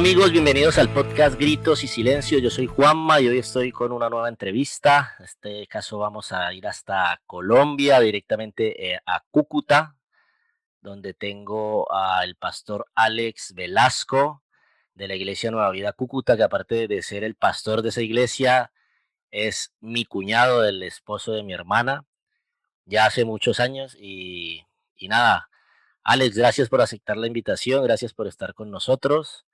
Amigos, bienvenidos al podcast Gritos y Silencio. Yo soy Juanma y hoy estoy con una nueva entrevista. En este caso vamos a ir hasta Colombia, directamente eh, a Cúcuta, donde tengo al pastor Alex Velasco de la Iglesia Nueva Vida Cúcuta, que aparte de ser el pastor de esa iglesia, es mi cuñado del esposo de mi hermana, ya hace muchos años y, y nada. Alex, gracias por aceptar la invitación, gracias por estar con nosotros.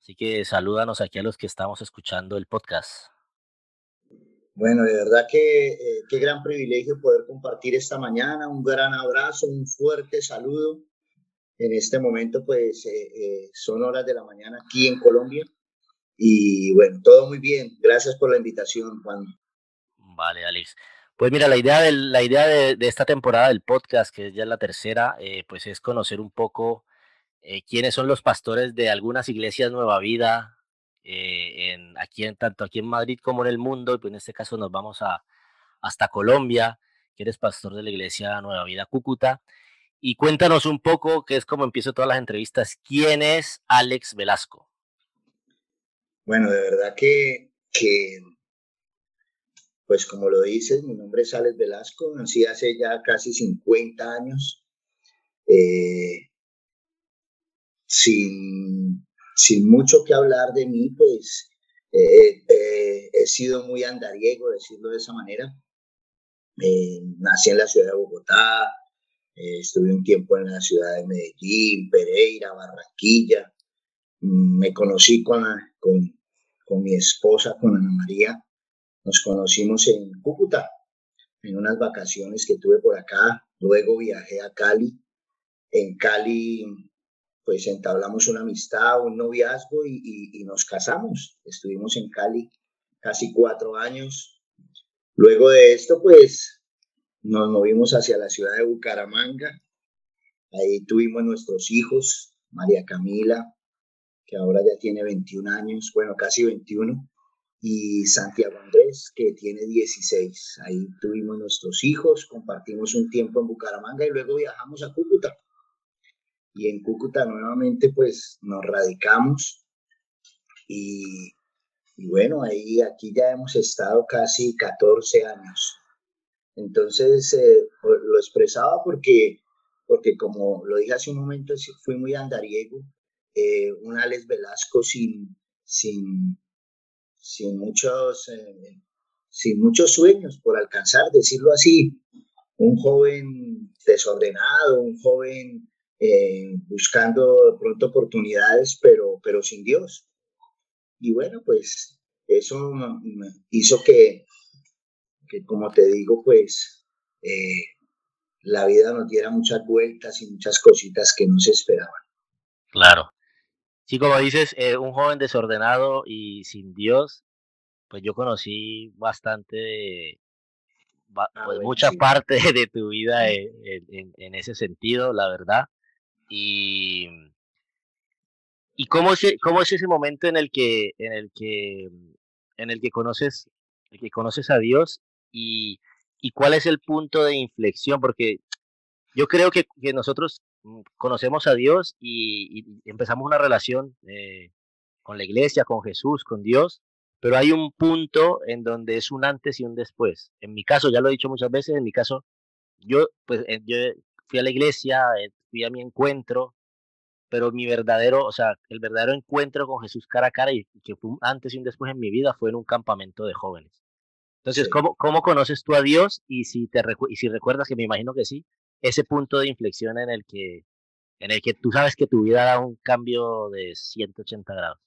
Así que salúdanos aquí a los que estamos escuchando el podcast. Bueno, de verdad que eh, qué gran privilegio poder compartir esta mañana. Un gran abrazo, un fuerte saludo. En este momento, pues, eh, eh, son horas de la mañana aquí en Colombia. Y bueno, todo muy bien. Gracias por la invitación, Juan. Vale, Alex. Pues mira, la idea, de, la idea de, de esta temporada del podcast, que es ya la tercera, pues es conocer un poco eh, quiénes son los pastores de algunas iglesias Nueva Vida, eh, en, aquí en, tanto aquí en Madrid como en el mundo, y pues en este caso nos vamos a, hasta Colombia, que eres pastor de la iglesia Nueva Vida Cúcuta. Y cuéntanos un poco, que es como empiezo todas las entrevistas, ¿quién es Alex Velasco? Bueno, de verdad que, que pues como lo dices, mi nombre es Alex Velasco, nací hace ya casi 50 años. Eh, sin, sin mucho que hablar de mí, pues eh, eh, he sido muy andariego, decirlo de esa manera. Eh, nací en la ciudad de Bogotá, estuve un tiempo en la ciudad de Medellín, Pereira, Barranquilla. Me conocí con, con, con mi esposa, con Ana María. Nos conocimos en Cúcuta, en unas vacaciones que tuve por acá. Luego viajé a Cali. En Cali pues entablamos una amistad, un noviazgo y, nos casamos. Estuvimos en Cali casi cuatro años. Luego de esto, pues nos movimos hacia la ciudad de Bucaramanga. Ahí tuvimos nuestros hijos, María Camila, que ahora ya tiene 21 años, bueno, casi 21, y Santiago Andrés, que tiene 16. Ahí tuvimos nuestros hijos, compartimos un tiempo en Bucaramanga y luego viajamos a Cúcuta y en Cúcuta nuevamente pues nos radicamos y, bueno, ahí aquí ya hemos estado casi 14 años. Entonces eh, lo expresaba porque, porque como lo dije hace un momento, fui muy andariego, eh, un Alex Velasco sin, sin, sin, muchos, eh, sin muchos sueños por alcanzar, decirlo así, un joven desordenado, un joven eh, buscando de pronto oportunidades, pero, pero sin Dios. Y bueno, pues eso hizo que, que como te digo, pues eh, la vida nos diera muchas vueltas y muchas cositas que no se esperaban. Claro. Sí, como dices, eh, un joven desordenado y sin Dios, pues yo conocí bastante, ah, pues mucha parte de tu vida en, ese sentido, la verdad. Y, y cómo, es, cómo es ese momento en el que, en el que, en el que conoces, el que conoces a Dios y, y cuál es el punto de inflexión, porque yo creo que, que nosotros mm, conocemos a Dios y, empezamos una relación eh, con la iglesia, con Jesús, con Dios, pero hay un punto en donde es un antes y un después. En mi caso, ya lo he dicho muchas veces, en mi caso, yo, pues, eh, yo fui a la iglesia, eh, fui a mi encuentro, pero mi verdadero, o sea, el verdadero encuentro con Jesús cara a cara y que fue antes y un después en mi vida fue en un campamento de jóvenes. Entonces, ¿cómo, ¿cómo conoces tú a Dios? Y si, te, y si recuerdas, que me imagino que sí, ese punto de inflexión en el que, en el que tú sabes que tu vida da un cambio de 180 grados.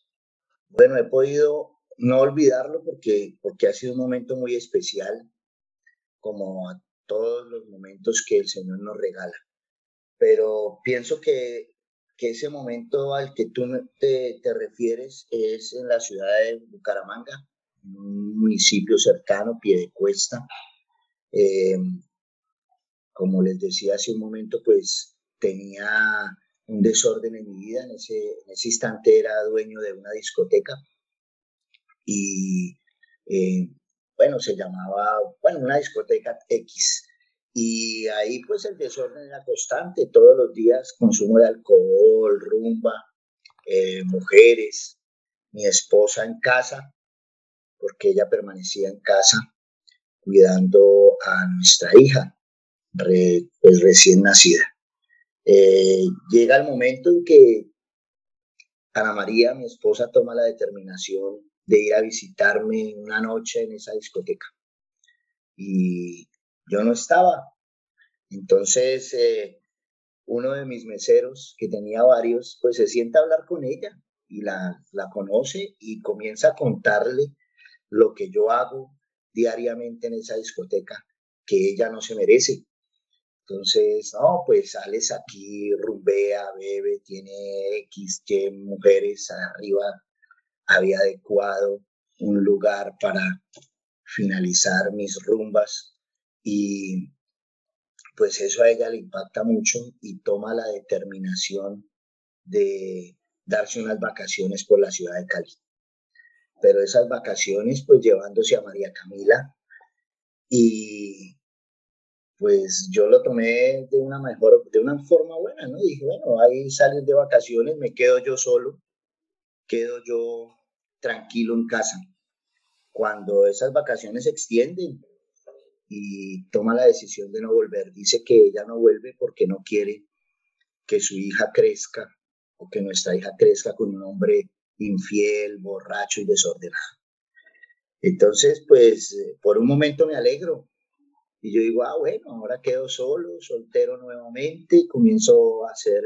Bueno, he podido no olvidarlo porque, porque ha sido un momento muy especial, como a todos los momentos que el Señor nos regala pero pienso que, que ese momento al que tú te, te, refieres es en la ciudad de Bucaramanga, un municipio cercano, pie de cuesta. Eh, como les decía hace un momento, pues tenía un desorden en mi vida. En ese, en ese instante era dueño de una discoteca y, eh, bueno, se llamaba, bueno, una discoteca X. Y ahí pues el desorden era constante, todos los días consumo de alcohol, rumba. eh, mujeres, mi esposa en casa, porque ella permanecía en casa cuidando a nuestra hija, pues, recién nacida. Eh, llega el momento en que Ana María, mi esposa, toma la determinación de ir a visitarme una noche en esa discoteca. Y yo no estaba. Entonces, eh, uno de mis meseros, que tenía varios, pues se sienta a hablar con ella y la, la conoce y comienza a contarle lo que yo hago diariamente en esa discoteca, que ella no se merece. Entonces, no, pues sales aquí, rumbea, bebe, tiene X, Y mujeres arriba, había adecuado un lugar para finalizar mis rumbas y pues eso a ella le impacta mucho y toma la determinación de darse unas vacaciones por la ciudad de Cali. Pero esas vacaciones, pues llevándose a María Camila y pues yo lo tomé de una mejor, de una forma buena, ¿no? Dije, bueno, ahí sales de vacaciones, me quedo yo solo, quedo yo tranquilo en casa. Cuando esas vacaciones se extienden, y toma la decisión de no volver. Dice que ella no vuelve porque no quiere que su hija crezca o que nuestra hija crezca con un hombre infiel, borracho y desordenado. Entonces, pues por un momento me alegro y yo digo, ah, bueno, ahora quedo solo, soltero nuevamente y comienzo a hacer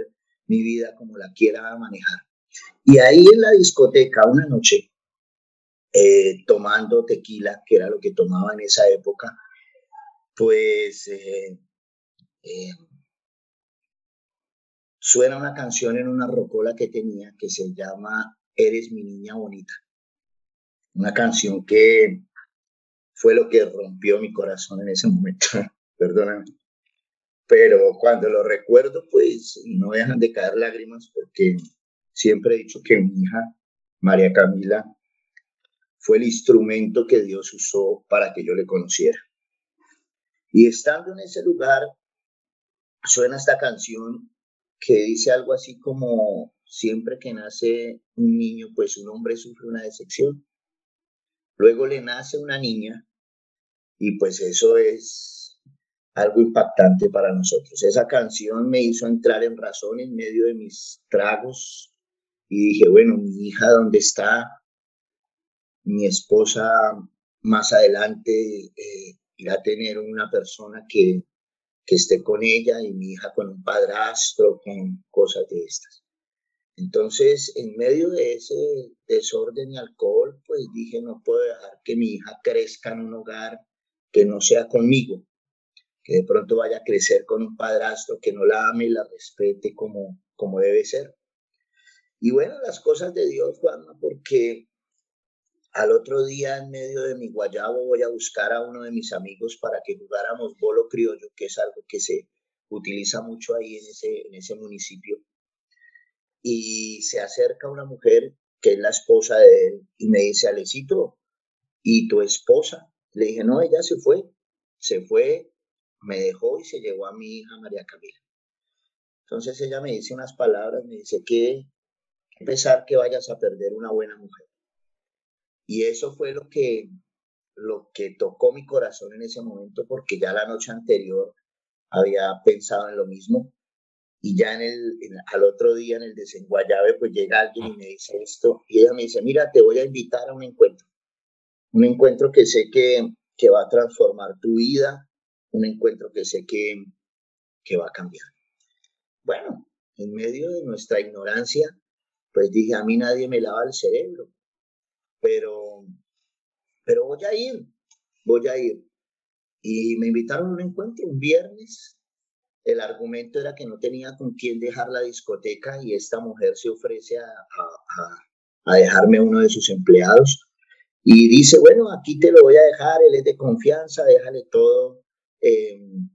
mi vida como la quiera manejar. Y ahí en la discoteca, una noche, eh, tomando tequila, que era lo que tomaba en esa época, pues eh, eh, suena una canción en una rocola que tenía que se llama Eres mi niña bonita. Una canción que fue lo que rompió mi corazón en ese momento, perdóname. Pero cuando lo recuerdo, pues no dejan de caer lágrimas porque siempre he dicho que mi hija, María Camila, fue el instrumento que Dios usó para que yo le conociera. Y estando en ese lugar, suena esta canción que dice algo así como, siempre que nace un niño, pues un hombre sufre una decepción. Luego le nace una niña y pues eso es algo impactante para nosotros. Esa canción me hizo entrar en razón en medio de mis tragos y dije, bueno, mi hija, ¿dónde está? Mi esposa más adelante eh, a tener una persona que, que esté con ella y mi hija con un padrastro, con cosas de estas. Entonces, en medio de ese desorden y alcohol, pues dije, no puedo dejar que mi hija crezca en un hogar que no sea conmigo, que de pronto vaya a crecer con un padrastro que no la ame y la respete como, como debe ser. Y bueno, las cosas de Dios, Juanma, porque al otro día, en medio de mi guayabo, voy a buscar a uno de mis amigos para que jugáramos bolo criollo, que es algo que se utiliza mucho ahí en ese, municipio. Y se acerca una mujer que es la esposa de él y me dice, Alecito, ¿y tu esposa? Le dije, no, ella se fue, se fue, me dejó y se llevó a mi hija María Camila. Entonces ella me dice unas palabras, me dice que pesar que vayas a perder una buena mujer. Y eso fue lo que, lo que tocó mi corazón en ese momento, porque ya la noche anterior había pensado en lo mismo. Y ya en el, al otro día en el desenguayabe, pues llega alguien y me dice esto. Y ella me dice, mira, te voy a invitar a un encuentro. Un encuentro que sé que, que va a transformar tu vida. Un encuentro que sé que, que va a cambiar. Bueno, en medio de nuestra ignorancia, pues dije, a mí nadie me lava el cerebro pero, pero voy a ir, voy a ir. Y me invitaron a un encuentro un viernes. El argumento era que no tenía con quién dejar la discoteca y esta mujer se ofrece a, a, a dejarme uno de sus empleados y dice, bueno, aquí te lo voy a dejar, él es de confianza, déjale todo em,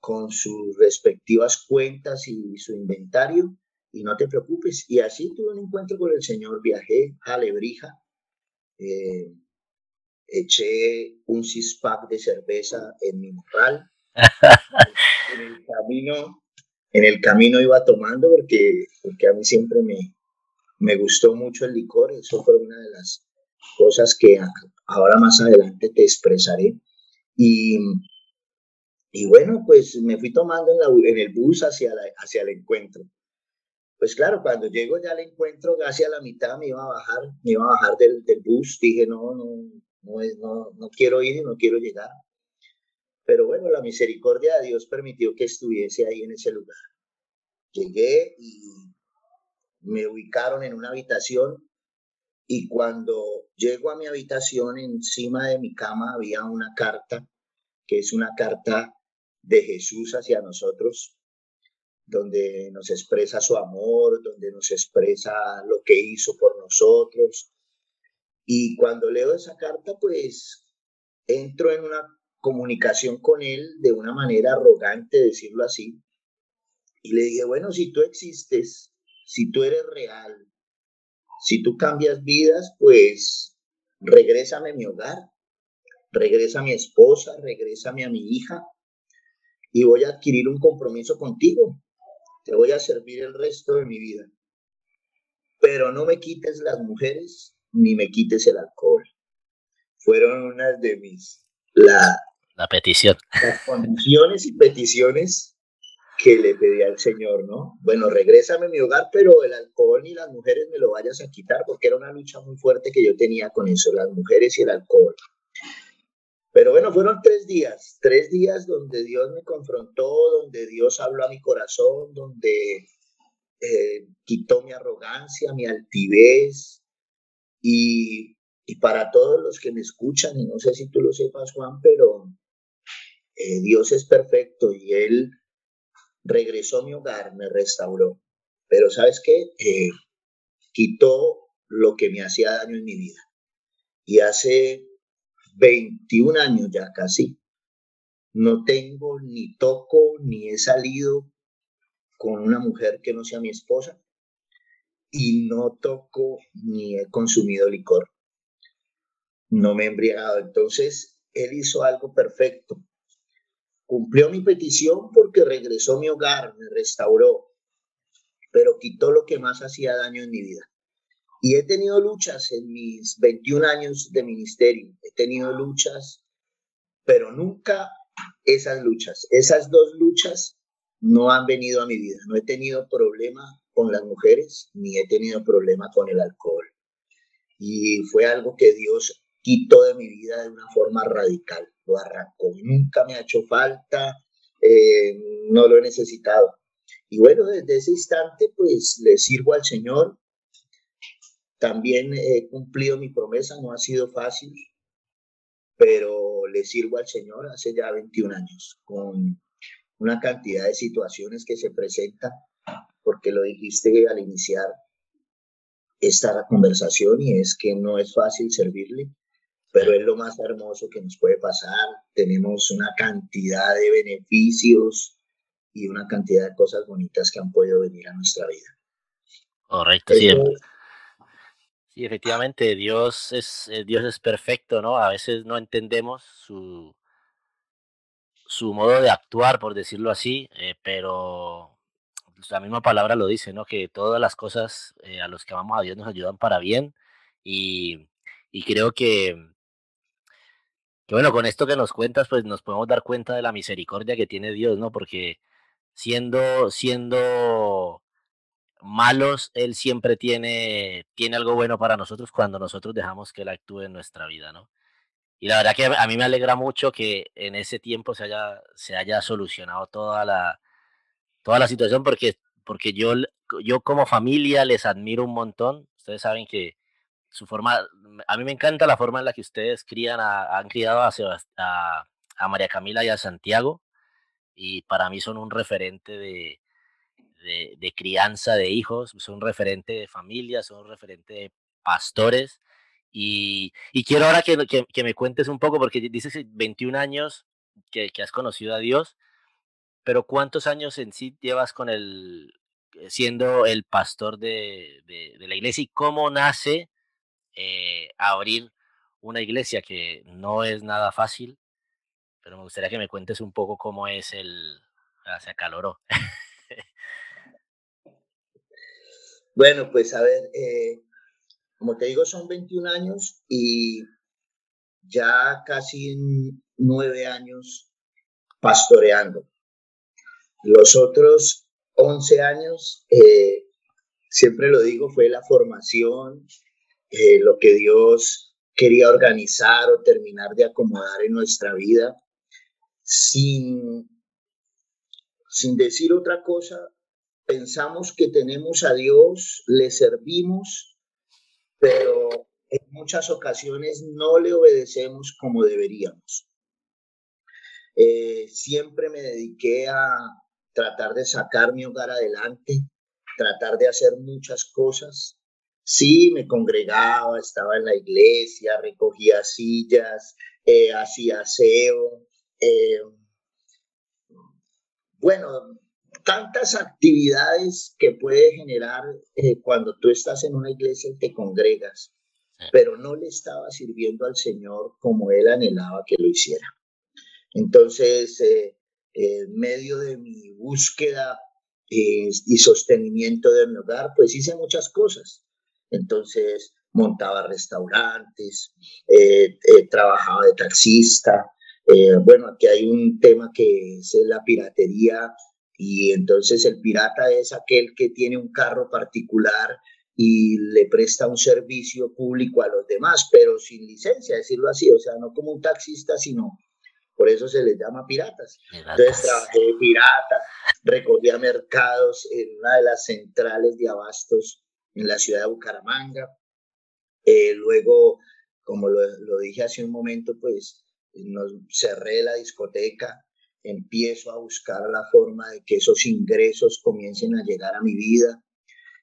con sus respectivas cuentas y su inventario y no te preocupes. Y así tuve un encuentro con el Señor, viajé a Lebrija, eh, eché un six de cerveza en mi morral. en, el camino, en el camino iba tomando porque, porque a mí siempre me, me gustó mucho el licor, eso fue una de las cosas que ahora más adelante te expresaré. Y, y bueno, pues me fui tomando en, el bus hacia, hacia el encuentro. Pues claro, cuando llego ya al encuentro, casi a la mitad me iba a bajar, me iba a bajar del, del bus, dije, no, no, no, es, no, no quiero ir y no quiero llegar. Pero bueno, la misericordia de Dios permitió que estuviese ahí en ese lugar. Llegué y me ubicaron en una habitación y cuando llego a mi habitación, encima de mi cama había una carta, que es una carta de Jesús hacia nosotros, donde nos expresa su amor, donde nos expresa lo que hizo por nosotros. Y cuando leo esa carta, pues entro en una comunicación con él de una manera arrogante, decirlo así. Y le dije, bueno, si tú existes, si tú eres real, si tú cambias vidas, pues regrésame a mi hogar, regresa a mi esposa, regrésame a mi hija y voy a adquirir un compromiso contigo. Te voy a servir el resto de mi vida. Pero no me quites las mujeres ni me quites el alcohol. Fueron unas de mis la, la petición. Las condiciones y peticiones que le pedí al Señor, ¿no? Bueno, regrésame a mi hogar, pero el alcohol ni las mujeres me lo vayas a quitar, porque era una lucha muy fuerte que yo tenía con eso, las mujeres y el alcohol. Pero bueno, fueron tres días, tres días donde Dios me confrontó, donde Dios habló a mi corazón, donde eh, quitó mi arrogancia, mi altivez. Y, para todos los que me escuchan, y no sé si tú lo sepas, Juan, pero eh, Dios es perfecto y Él regresó a mi hogar, me restauró. Pero sabes qué? Eh, quitó lo que me hacía daño en mi vida. Y hace 21 años ya casi, no tengo ni toco ni he salido con una mujer que no sea mi esposa y no toco ni he consumido licor. No me he embriagado. Entonces, él hizo algo perfecto. Cumplió mi petición porque regresó a mi hogar, me restauró, pero quitó lo que más hacía daño en mi vida. Y he tenido luchas en mis 21 años de ministerio, tenido luchas, pero nunca esas luchas, esas dos luchas no han venido a mi vida. No he tenido problema con las mujeres, ni he tenido problema con el alcohol. Y fue algo que Dios quitó de mi vida de una forma radical lo arrancó. Nunca me ha hecho falta, eh, no lo he necesitado. Y bueno, desde ese instante, pues le sirvo al Señor. También he cumplido mi promesa, no ha sido fácil, pero le sirvo al Señor hace ya 21 años, con una cantidad de situaciones que se presentan, porque lo dijiste al iniciar esta conversación y es que no es fácil servirle, pero es lo más hermoso que nos puede pasar. Tenemos una cantidad de beneficios y una cantidad de cosas bonitas que han podido venir a nuestra vida. Correcto, sí. Efectivamente, Dios es, eh, Dios es perfecto, ¿no? A veces no entendemos su, su modo de actuar, por decirlo así, eh, pero la misma palabra lo dice, ¿no? Que todas las cosas eh, a los que amamos a Dios nos ayudan para bien y, y creo que bueno, con esto que nos cuentas, pues nos podemos dar cuenta de la misericordia que tiene Dios, ¿no? Porque siendo, siendo malos, Él siempre tiene, tiene algo bueno para nosotros cuando nosotros dejamos que Él actúe en nuestra vida, ¿no? Y la verdad que a mí me alegra mucho que en ese tiempo se haya, se haya solucionado toda la, toda la situación, porque, porque yo, yo como familia les admiro un montón. Ustedes saben que su forma, a mí me encanta la forma en la que ustedes crían han criado a, a, María Camila y a Santiago, y para mí son un referente de, de, crianza de hijos, son un referente de familia, son referente de pastores. Y, y quiero ahora que, que, me cuentes un poco, porque dices 21 años que, has conocido a Dios, pero ¿cuántos años en sí llevas con el, siendo el pastor de, de, la iglesia y cómo nace eh, abrir una iglesia que no es nada fácil, pero me gustaría que me cuentes un poco cómo es el... Se acaloró. Bueno, pues a ver, eh, como te digo, son 21 años y ya casi nueve años pastoreando. Los otros 11 años, eh, siempre lo digo, fue la formación, eh, lo que Dios quería organizar o terminar de acomodar en nuestra vida, sin, sin decir otra cosa, pensamos que tenemos a Dios, le servimos, pero en muchas ocasiones no le obedecemos como deberíamos. Eh, siempre me dediqué a tratar de sacar mi hogar adelante, tratar de hacer muchas cosas. Sí, me congregaba, estaba en la iglesia, recogía sillas, eh, hacía aseo. Eh, bueno, tantas actividades que puede generar eh, cuando tú estás en una iglesia y te congregas, pero no le estaba sirviendo al Señor como Él anhelaba que lo hiciera. Entonces, en medio de mi búsqueda y sostenimiento de mi hogar, pues hice muchas cosas. Entonces, montaba restaurantes, eh, eh, trabajaba de taxista. Eh, bueno, aquí hay un tema que es la piratería y entonces el pirata es aquel que tiene un carro particular y le presta un servicio público a los demás, pero sin licencia, decirlo así, o sea, no como un taxista, sino por eso se les llama piratas. Entonces trabajé de pirata, recogía mercados en una de las centrales de abastos en la ciudad de Bucaramanga. Eh, luego, como lo, lo, dije hace un momento, pues nos cerré la discoteca, empiezo a buscar la forma de que esos ingresos comiencen a llegar a mi vida.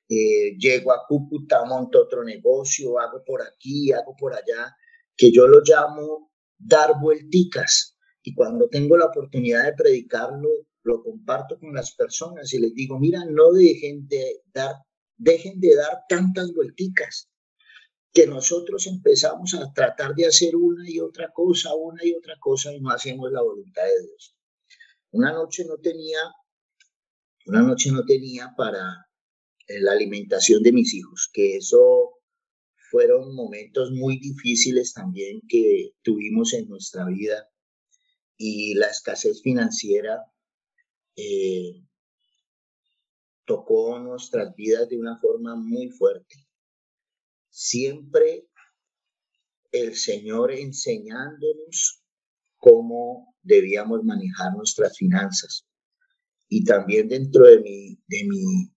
Eh, llego a Cúcuta, monto otro negocio, hago por aquí, hago por allá, que yo lo llamo dar vuelticas y cuando tengo la oportunidad de predicarlo, lo comparto con las personas y les digo, mira, no dejen de dar, dejen de dar tantas vuelticas, que nosotros empezamos a tratar de hacer una y otra cosa, una y otra cosa y no hacemos la voluntad de Dios. Una noche no tenía, una noche no tenía para eh, la alimentación de mis hijos, que eso fueron momentos muy difíciles también que tuvimos en nuestra vida y la escasez financiera eh, tocó nuestras vidas de una forma muy fuerte. Siempre el Señor enseñándonos cómo debíamos manejar nuestras finanzas. Y también dentro de mi, de mi,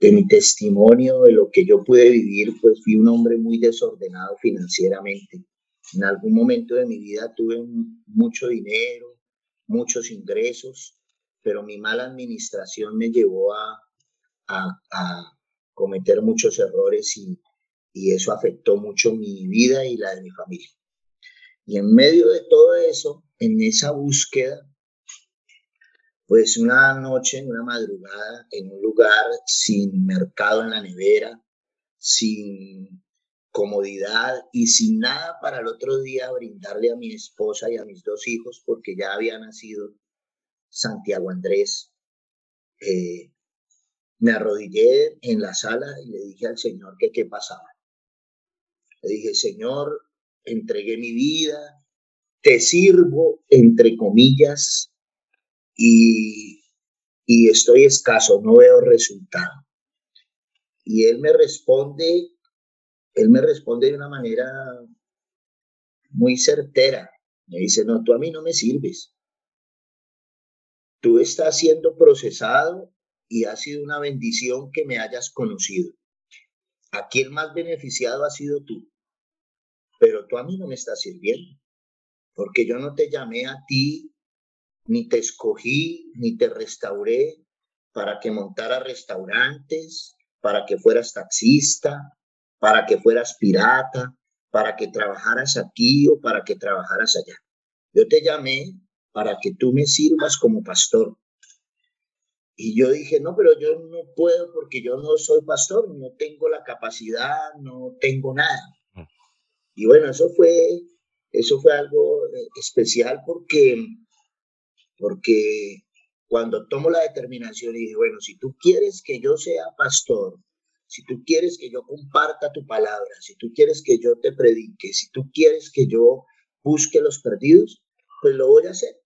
de mi testimonio, de lo que yo pude vivir, pues fui un hombre muy desordenado financieramente. En algún momento de mi vida tuve mucho dinero, muchos ingresos, pero mi mala administración me llevó a, a, cometer muchos errores y, y eso afectó mucho mi vida y la de mi familia. Y en medio de todo eso, en esa búsqueda, pues una noche, una madrugada, en un lugar sin mercado en la nevera, sin comodidad y sin nada para el otro día brindarle a mi esposa y a mis dos hijos porque ya había nacido Santiago Andrés. Eh, me arrodillé en la sala y le dije al Señor que qué pasaba. Le dije, Señor, entregué mi vida, te sirvo, entre comillas, y, y estoy escaso, no veo resultado. Y él me responde él me responde de una manera muy certera. Me dice, no, tú a mí no me sirves. Tú estás siendo procesado y ha sido una bendición que me hayas conocido. Aquí el más beneficiado ha sido tú, pero tú a mí no me estás sirviendo, porque yo no te llamé a ti, ni te escogí, ni te restauré para que montara restaurantes, para que fueras taxista, para que fueras pirata, para que trabajaras aquí o para que trabajaras allá. Yo te llamé para que tú me sirvas como pastor. Y yo dije, no, pero yo no puedo porque yo no soy pastor, no tengo la capacidad, no tengo nada. Mm. Y bueno, eso fue, eso fue algo eh, especial porque, porque cuando tomo la determinación y dije, bueno, si tú quieres que yo sea pastor, si tú quieres que yo comparta tu palabra, si tú quieres que yo te predique, si tú quieres que yo busque los perdidos, pues lo voy a hacer.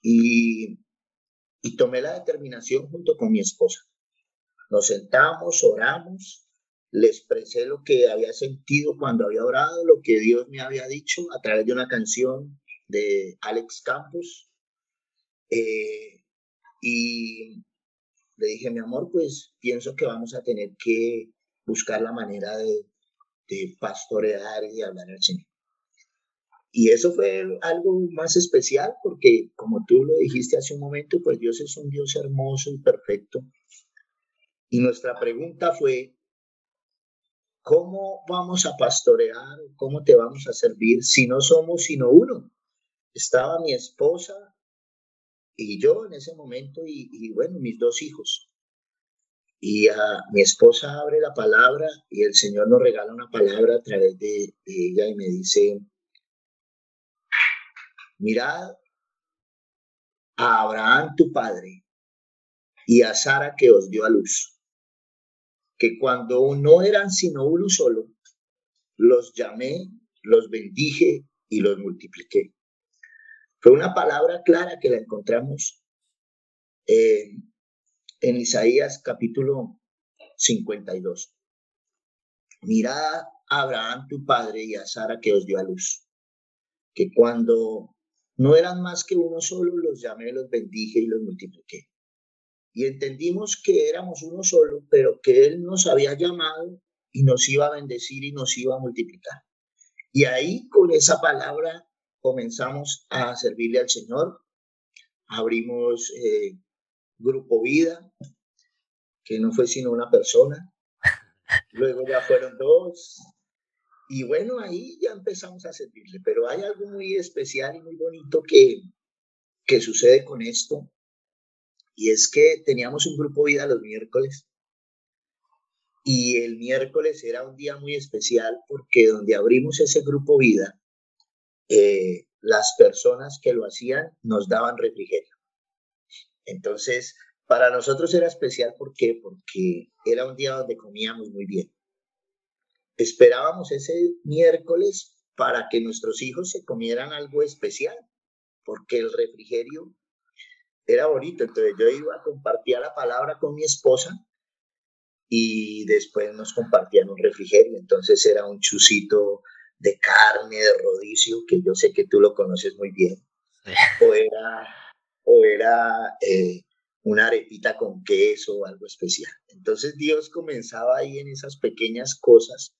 Y, y tomé la determinación junto con mi esposa. Nos sentamos, oramos, le expresé lo que había sentido cuando había orado, lo que Dios me había dicho a través de una canción de Alex Campos. Eh, y le dije, mi amor, pues pienso que vamos a tener que buscar la manera de, de pastorear y hablar al Señor. Y eso fue algo más especial porque, como tú lo dijiste hace un momento, pues Dios es un Dios hermoso y perfecto. Y nuestra pregunta fue, ¿cómo vamos a pastorear? ¿Cómo te vamos a servir si no somos sino uno? Estaba mi esposa y yo en ese momento y, bueno, mis dos hijos. Y a, mi esposa abre la palabra y el Señor nos regala una palabra a través de ella y me dice, mirad a Abraham tu padre y a Sara que os dio a luz, que cuando no eran sino uno solo, los llamé, los bendije y los multipliqué. Fue una palabra clara que la encontramos en Isaías capítulo 52. Mirad a Abraham tu padre y a Sara que os dio a luz, que cuando no eran más que uno solo, los llamé, los bendije y los multipliqué. Y entendimos que éramos uno solo, pero que Él nos había llamado y nos iba a bendecir y nos iba a multiplicar. Y ahí con esa palabra comenzamos a servirle al Señor. Abrimos eh, Grupo Vida, que no fue sino una persona. Luego ya fueron dos, y bueno, ahí ya empezamos a servirle, pero hay algo muy especial y muy bonito que, que sucede con esto, y es que teníamos un grupo vida los miércoles, y el miércoles era un día muy especial porque donde abrimos ese grupo vida, eh, las personas que lo hacían nos daban refrigerio. Entonces, para nosotros era especial, ¿por qué? Porque era un día donde comíamos muy bien esperábamos ese miércoles para que nuestros hijos se comieran algo especial, porque el refrigerio era bonito. Entonces yo iba a compartir la palabra con mi esposa y después nos compartían un refrigerio. Entonces era un chucito de carne, de rodicio, que yo sé que tú lo conoces muy bien. O era, o era eh, una arepita con queso o algo especial. Entonces Dios comenzaba ahí en esas pequeñas cosas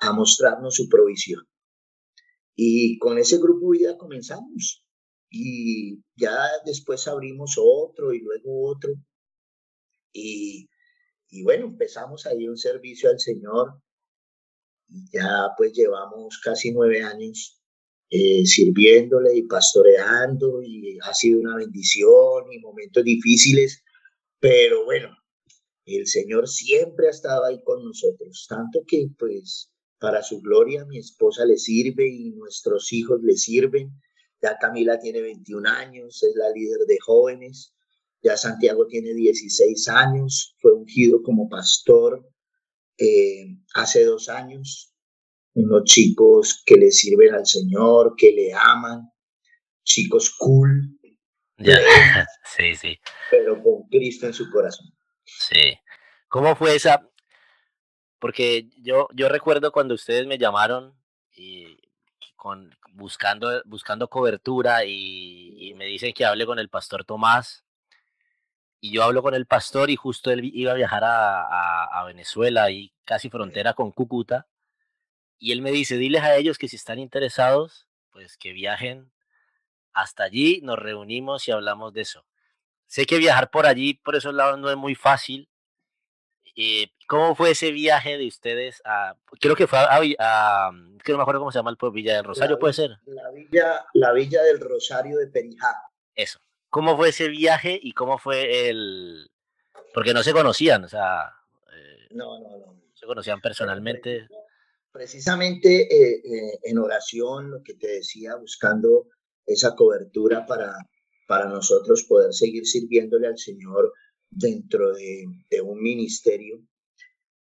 a mostrarnos su provisión. Y con ese grupo vida comenzamos. Y ya después abrimos otro y luego otro. Y, y bueno, empezamos ahí un servicio al Señor. Y ya pues llevamos casi nueve años eh, sirviéndole y pastoreando. Y ha sido una bendición y momentos difíciles. Pero bueno, el Señor siempre ha estado ahí con nosotros. Tanto que pues para su gloria, mi esposa le sirve y nuestros hijos le sirven. Ya Camila tiene 21 años, es la líder de jóvenes. Ya Santiago tiene 16 años, fue ungido como pastor eh, hace dos años. Unos chicos que le sirven al Señor, que le aman, chicos cool. sí, sí. Pero con Cristo en su corazón. Sí. ¿Cómo fue esa, porque yo, yo recuerdo cuando ustedes me llamaron y con, buscando, buscando cobertura y, me dicen que hable con el pastor Tomás. Y yo hablo con el pastor y justo él iba a viajar a, a, Venezuela y casi frontera con Cúcuta. Y él me dice, diles a ellos que si están interesados, pues que viajen hasta allí, nos reunimos y hablamos de eso. Sé que viajar por allí, por esos lados, no es muy fácil, eh, ¿Cómo fue ese viaje de ustedes a, creo que fue a, mm, que no me acuerdo cómo se llama el pueblo, Villa del Rosario, ¿puede ser? La villa, la villa del Rosario de Perijá. Eso. ¿Cómo fue ese viaje y cómo fue el, porque no se conocían, o sea, eh, no, no, no. Se conocían personalmente. Precisamente eh, en oración, lo que te decía, buscando esa cobertura para, para nosotros poder seguir sirviéndole al Señor dentro de, un ministerio.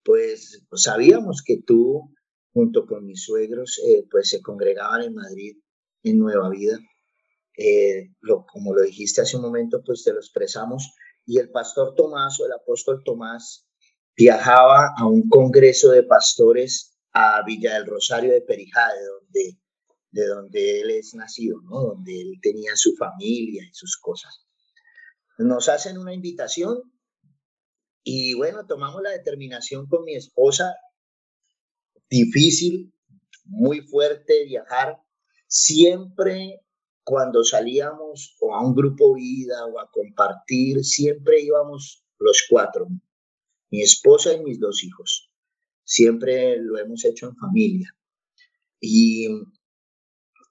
pues sabíamos que tú, junto con mis suegros, eh, pues se congregaban en Madrid, en Nueva Vida. Eh, lo, como lo dijiste hace un momento, pues te lo expresamos. Y el pastor Tomás o el apóstol Tomás viajaba a un congreso de pastores a Villa del Rosario de Perijá, de donde, de donde él es nacido, ¿no? donde él tenía su familia y sus cosas. Nos hacen una invitación y bueno, tomamos la determinación con mi esposa, difícil, muy fuerte viajar, siempre cuando salíamos o a un grupo vida o a compartir, siempre íbamos los cuatro, mi esposa y mis dos hijos. Siempre lo hemos hecho en familia. Y,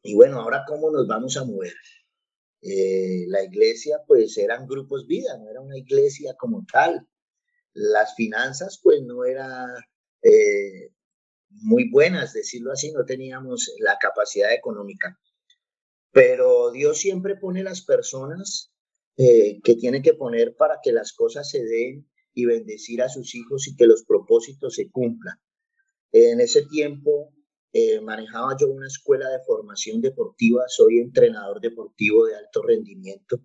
y bueno, ahora cómo nos vamos a mover. Eh, la iglesia pues eran grupos vida, no era una iglesia como tal. Las finanzas pues no eran eh, muy buenas, decirlo así, no teníamos la capacidad económica. Pero Dios siempre pone las personas eh, que tiene que poner para que las cosas se den y bendecir a sus hijos y que los propósitos se cumplan. En ese tiempo eh, manejaba yo una escuela de formación deportiva, soy entrenador deportivo de alto rendimiento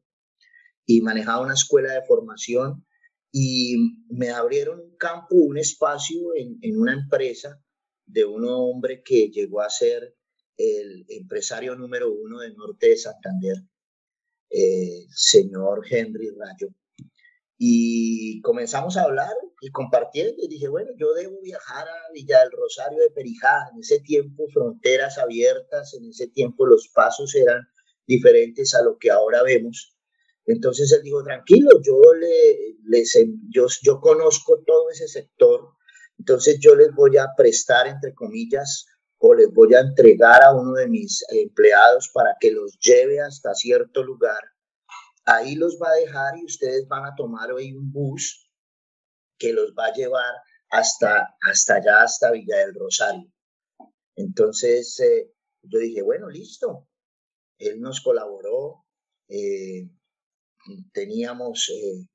y manejaba una escuela de formación y me abrieron un campo, un espacio en, una empresa de un hombre que llegó a ser el empresario número uno del norte de Santander, eh, señor Henry Rayo. Y comenzamos a hablar y compartiendo. Y dije, bueno, yo debo viajar a Villa del Rosario de Perijá. En ese tiempo, fronteras abiertas, en ese tiempo los pasos eran diferentes a lo que ahora vemos. Entonces él dijo, tranquilo, yo, le, les, yo, yo conozco todo ese sector, entonces yo les voy a prestar, entre comillas, o les voy a entregar a uno de mis empleados para que los lleve hasta cierto lugar. Ahí los va a dejar y ustedes van a tomar hoy un bus que los va a llevar hasta, hasta allá, hasta Villa del Rosario. Entonces eh, yo dije, bueno, listo. Él nos colaboró. Eh, teníamos eh,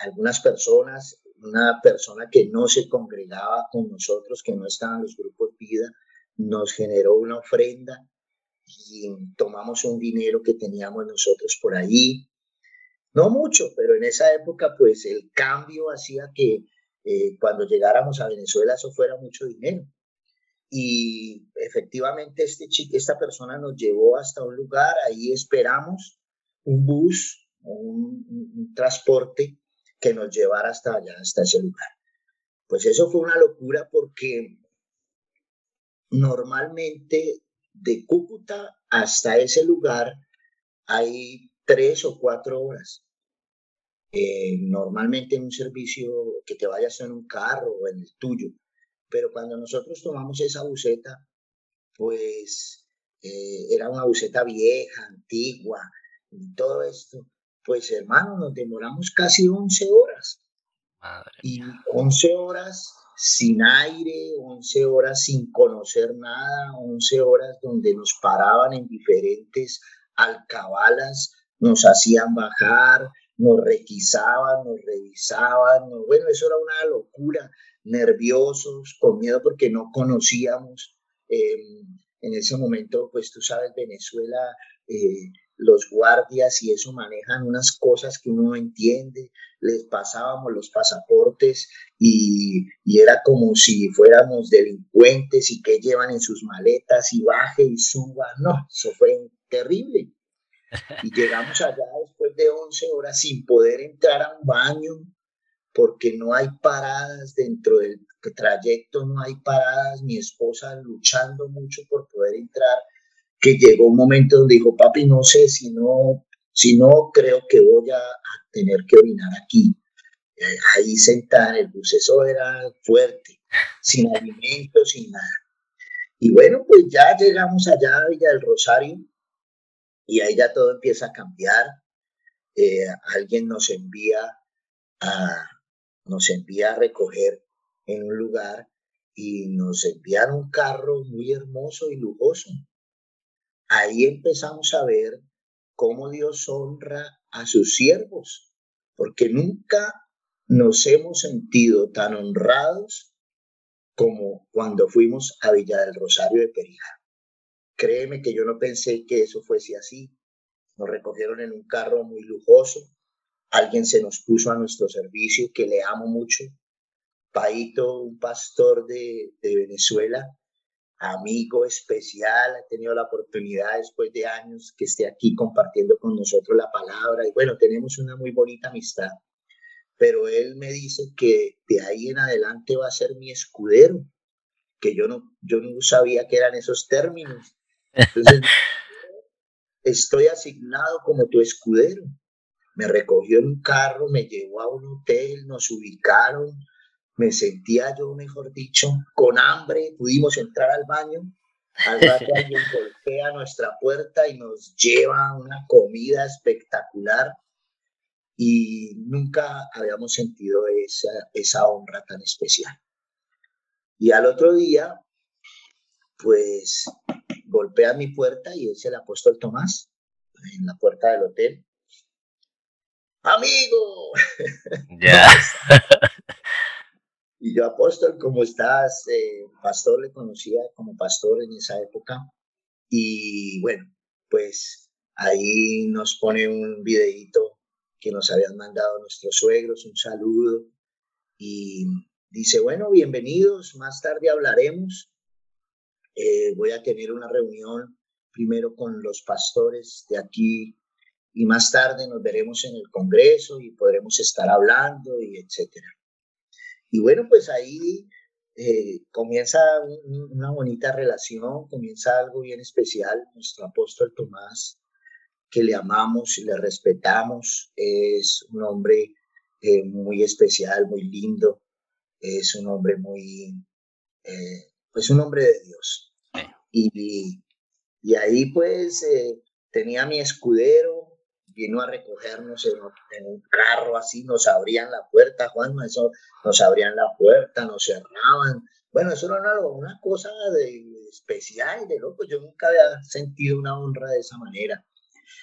algunas personas, una persona que no se congregaba con nosotros, que no estaba en los grupos vida, nos generó una ofrenda y tomamos un dinero que teníamos nosotros por allí. No mucho, pero en esa época pues el cambio hacía que eh, cuando llegáramos a Venezuela eso fuera mucho dinero. Y efectivamente este chico, esta persona nos llevó hasta un lugar, ahí esperamos un bus, un, un transporte que nos llevara hasta allá, hasta ese lugar. Pues eso fue una locura porque normalmente de Cúcuta hasta ese lugar hay tres o cuatro horas. Eh, normalmente en un servicio que te vayas en un carro o en el tuyo. Pero cuando nosotros tomamos esa buceta, pues eh, era una buceta vieja, antigua, y todo esto, pues hermano, nos demoramos casi 11 horas. y 11 horas sin aire, 11 horas sin conocer nada, 11 horas donde nos paraban en diferentes alcabalas, nos hacían bajar, nos requisaban, nos revisaban, bueno, eso era una locura, nerviosos, con miedo porque no conocíamos. Em, en ese momento, pues tú sabes, Venezuela eh, los guardias y eso manejan unas cosas que uno no entiende. Les pasábamos los pasaportes y, era como si fuéramos delincuentes y que llevan en sus maletas y baje y suba. No, eso fue terrible. Y llegamos allá después de 11 horas sin poder entrar a un baño porque no hay paradas dentro del trayecto, no hay paradas. Mi esposa luchando mucho por poder entrar que llegó un momento donde dijo, papi, no sé si no, si no creo que voy a, tener que orinar aquí. Eh, ahí sentada en el bus, eso era fuerte, sin alimento, sin nada. Y bueno, pues ya llegamos allá a Villa del Rosario y ahí ya todo empieza a cambiar. Eh, alguien nos envía a, nos envía a recoger en un lugar y nos envían un carro muy hermoso y lujoso ahí empezamos a ver cómo Dios honra a sus siervos, porque nunca nos hemos sentido tan honrados como cuando fuimos a Villa del Rosario de Perijá. Créeme que yo no pensé que eso fuese así. Nos recogieron en un carro muy lujoso. Alguien se nos puso a nuestro servicio, que le amo mucho. Paito, un pastor de Venezuela, amigo especial, ha tenido la oportunidad después de años que esté aquí compartiendo con nosotros la palabra. Y bueno, tenemos una muy bonita amistad. Pero él me dice que de ahí en adelante va a ser mi escudero, que yo no, yo no sabía que eran esos términos. Entonces, estoy asignado como tu escudero. Me recogió en un carro, me llevó a un hotel, nos ubicaron, me sentía yo, mejor dicho, con hambre, pudimos entrar al baño, al rato alguien golpea nuestra puerta y nos lleva una comida espectacular y nunca habíamos sentido esa, esa honra tan especial. Y al otro día, pues golpea mi puerta y es el apóstol Tomás en la puerta del hotel. Amigo. Ya. y yo, apóstol, ¿cómo estás? Eh, pastor le conocía como pastor en esa época. Y bueno, pues ahí nos pone un videíto que nos habían mandado nuestros suegros, un saludo. Y dice, bueno, bienvenidos, más tarde hablaremos eh, voy a tener una reunión primero con los pastores de aquí y más tarde nos veremos en el Congreso y podremos estar hablando y etcétera. Y bueno, pues ahí eh, comienza una bonita relación, comienza algo bien especial. Nuestro apóstol Tomás, que le amamos y le respetamos, es un hombre eh, muy especial, muy lindo, es un hombre muy, pues un hombre de Dios. Y, y ahí pues eh, tenía mi escudero, vino a recogernos en, un carro así, nos abrían la puerta, Juan, eso, nos abrían la puerta, nos cerraban. Bueno, eso era una, una cosa de, especial, de loco, yo nunca había sentido una honra de esa manera.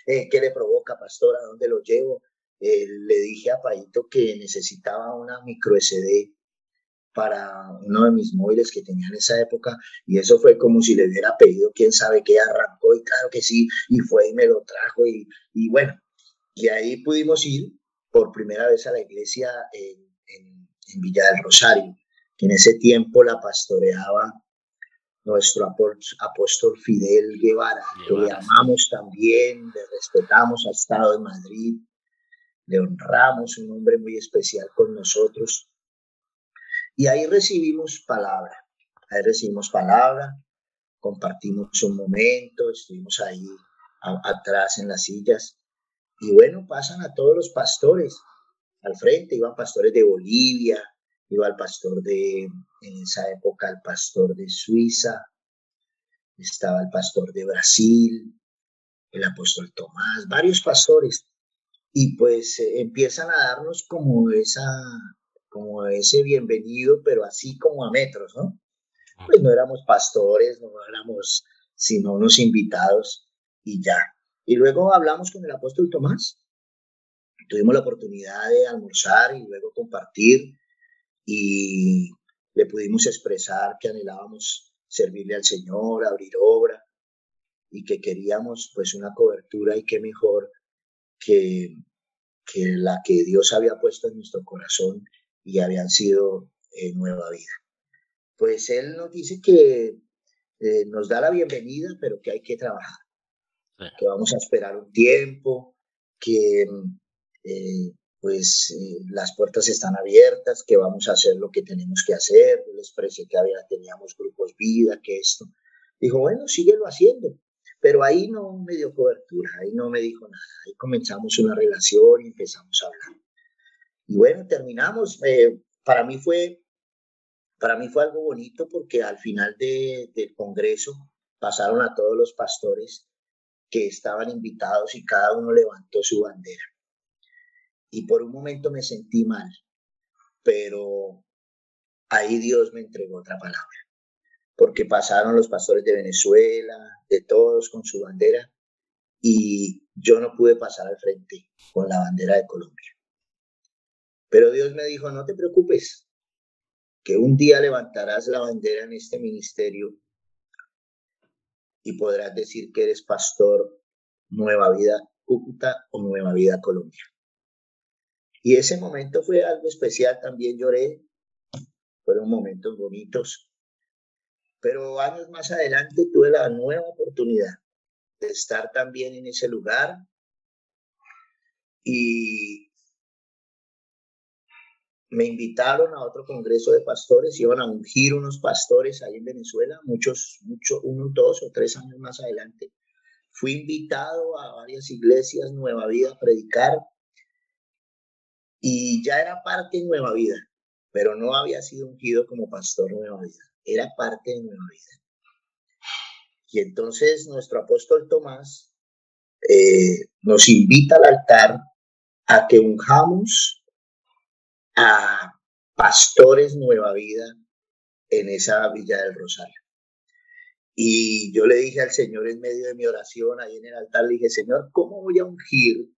Eh, ¿Qué le provoca, pastor? ¿A dónde lo llevo? Eh, le dije a Paito que necesitaba una micro SD para uno de mis móviles que tenía en esa época y eso fue como si le hubiera pedido quién sabe qué arrancó y claro que sí y fue y me lo trajo y, y bueno y ahí pudimos ir por primera vez a la iglesia en, en, Villa del Rosario que en ese tiempo la pastoreaba nuestro apóstol Fidel Guevara, que le amamos también, le respetamos, ha estado en Madrid, le honramos, un hombre muy especial con nosotros. Y ahí recibimos palabra, ahí recibimos palabra, compartimos un momento, estuvimos ahí atrás en las sillas. Y bueno, pasan a todos los pastores al frente, iban pastores de Bolivia, iba el pastor de, en esa época, el pastor de Suiza, estaba el pastor de Brasil, el apóstol Tomás, varios pastores. Y pues eh, empiezan a darnos como esa, como ese bienvenido, pero así como a metros, ¿no? Pues no éramos pastores, no éramos sino unos invitados y ya. Y luego hablamos con el apóstol Tomás. Tuvimos la oportunidad de almorzar y luego compartir y le pudimos expresar que anhelábamos servirle al Señor, abrir obra y que queríamos pues una cobertura y qué mejor que, que la que Dios había puesto en nuestro corazón y habían sido eh, nueva vida. Pues él nos dice que eh, nos da la bienvenida, pero que hay que trabajar, que vamos a esperar un tiempo, que eh, pues las puertas están abiertas, que vamos a hacer lo que tenemos que hacer. Yo les expresé que había, teníamos grupos vida, que esto. Dijo, bueno, síguelo haciendo. Pero ahí no me dio cobertura, ahí no me dijo nada. Ahí comenzamos una relación y empezamos a hablar. Y bueno, terminamos. Eh, para, mí fue, para mí fue algo bonito porque al final de, del Congreso pasaron a todos los pastores que estaban invitados y cada uno levantó su bandera. Y por un momento me sentí mal, pero ahí Dios me entregó otra palabra, porque pasaron los pastores de Venezuela, de todos con su bandera, y yo no pude pasar al frente con la bandera de Colombia. Pero Dios me dijo, no te preocupes, que un día levantarás la bandera en este ministerio y podrás decir que eres pastor Nueva Vida Cúcuta o Nueva Vida Colombia. Y ese momento fue algo especial, también lloré, fueron momentos bonitos, pero años más adelante tuve la nueva oportunidad de estar también en ese lugar. Y me invitaron a otro congreso de pastores, iban a ungir unos pastores ahí en Venezuela, muchos, muchos, unos dos o tres años más adelante. Fui invitado a varias iglesias Nueva Vida a predicar y ya era parte de Nueva Vida, pero no había sido ungido como pastor Nueva Vida, era parte de Nueva Vida. Y entonces nuestro apóstol Tomás eh, nos invita al altar a que unjamos a pastores Nueva Vida en esa Villa del Rosario. Y yo le dije al Señor en medio de mi oración, ahí en el altar, le dije, Señor, ¿cómo voy a ungir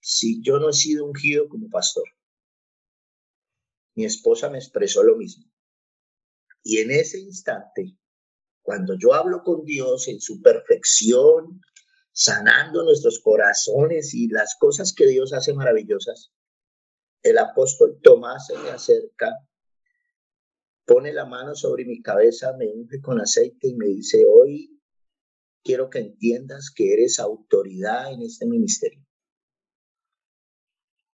si yo no he sido ungido como pastor? Mi esposa me expresó lo mismo. Y en ese instante, cuando yo hablo con Dios en su perfección, sanando nuestros corazones y las cosas que Dios hace maravillosas, el apóstol Tomás se me acerca pone la mano sobre mi cabeza, me unge con aceite y me dice, hoy quiero que entiendas que eres autoridad en este ministerio.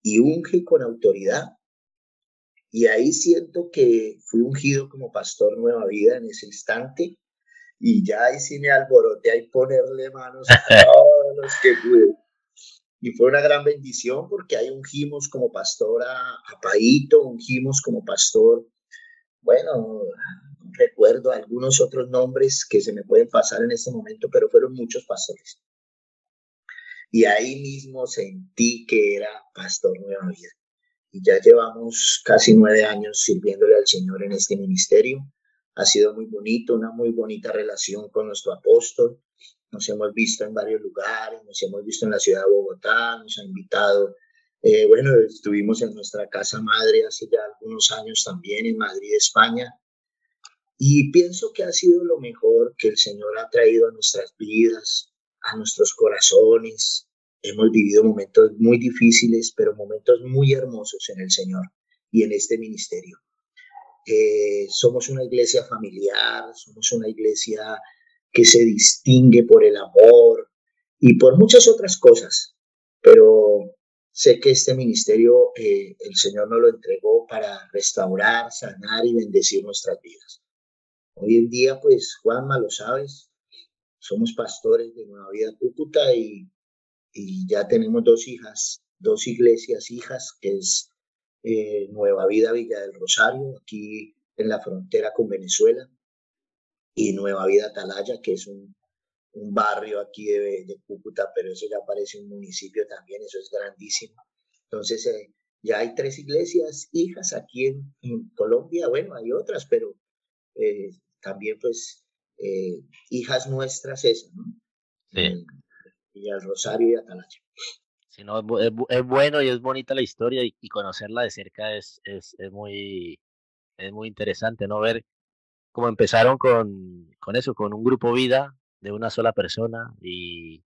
Y unge con autoridad. Y ahí siento que fui ungido como pastor Nueva Vida en ese instante. Y ya ahí sí me alboroté a ponerle manos a todos los que pude. Y fue una gran bendición porque ahí ungimos como pastor a, a Paito, ungimos como pastor bueno, recuerdo algunos otros nombres que se me pueden pasar en este momento, pero fueron muchos pastores. Y ahí mismo sentí que era pastor Nueva Vida. Y ya llevamos casi nueve años sirviéndole al Señor en este ministerio. Ha sido muy bonito, una muy bonita relación con nuestro apóstol. Nos hemos visto en varios lugares, nos hemos visto en la ciudad de Bogotá, nos ha invitado eh, bueno, estuvimos en nuestra casa madre hace ya algunos años también en Madrid, España, y pienso que ha sido lo mejor que el Señor ha traído a nuestras vidas, a nuestros corazones. Hemos vivido momentos muy difíciles, pero momentos muy hermosos en el Señor y en este ministerio. Eh, somos una iglesia familiar, somos una iglesia que se distingue por el amor y por muchas otras cosas, pero Sé que este ministerio eh, el Señor nos lo entregó para restaurar, sanar y bendecir nuestras vidas. Hoy en día, pues, Juanma, lo sabes, somos pastores de Nueva Vida Cúcuta y, ya tenemos dos hijas, dos iglesias hijas, que es eh, Nueva Vida Villa del Rosario, aquí en la frontera con Venezuela, y Nueva Vida Atalaya, que es un un barrio aquí de, Cúcuta, pero eso ya parece un municipio también, eso es grandísimo. Entonces, eh, ya hay tres iglesias hijas aquí en, Colombia, bueno, hay otras, pero eh, también pues eh, hijas nuestras esas, ¿no? Sí. y el Rosario y Atalaya. Sí, no, es, bueno y es bonita la historia y, conocerla de cerca es, es, es, muy, es muy interesante, ¿no? Ver cómo empezaron con, con eso, con un grupo vida, de una sola persona y,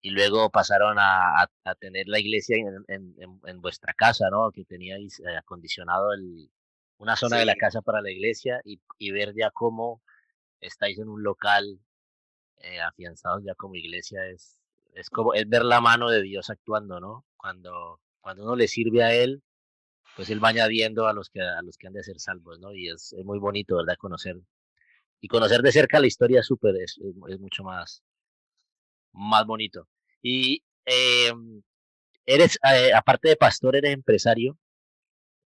y luego pasaron a, a, tener la iglesia en, en, en, vuestra casa, ¿no? Que teníais eh, acondicionado el, una zona de la casa para la iglesia y, y, ver ya cómo estáis en un local eh, afianzados ya como iglesia es, es como es ver la mano de Dios actuando, ¿no? Cuando, cuando uno le sirve a Él, pues Él va añadiendo a los que, a los que han de ser salvos, ¿no? Y es, es muy bonito, ¿verdad? Conocer y conocer de cerca la historia súper es, es, mucho más, más bonito. Y em, eres, eh, aparte de pastor, eres empresario.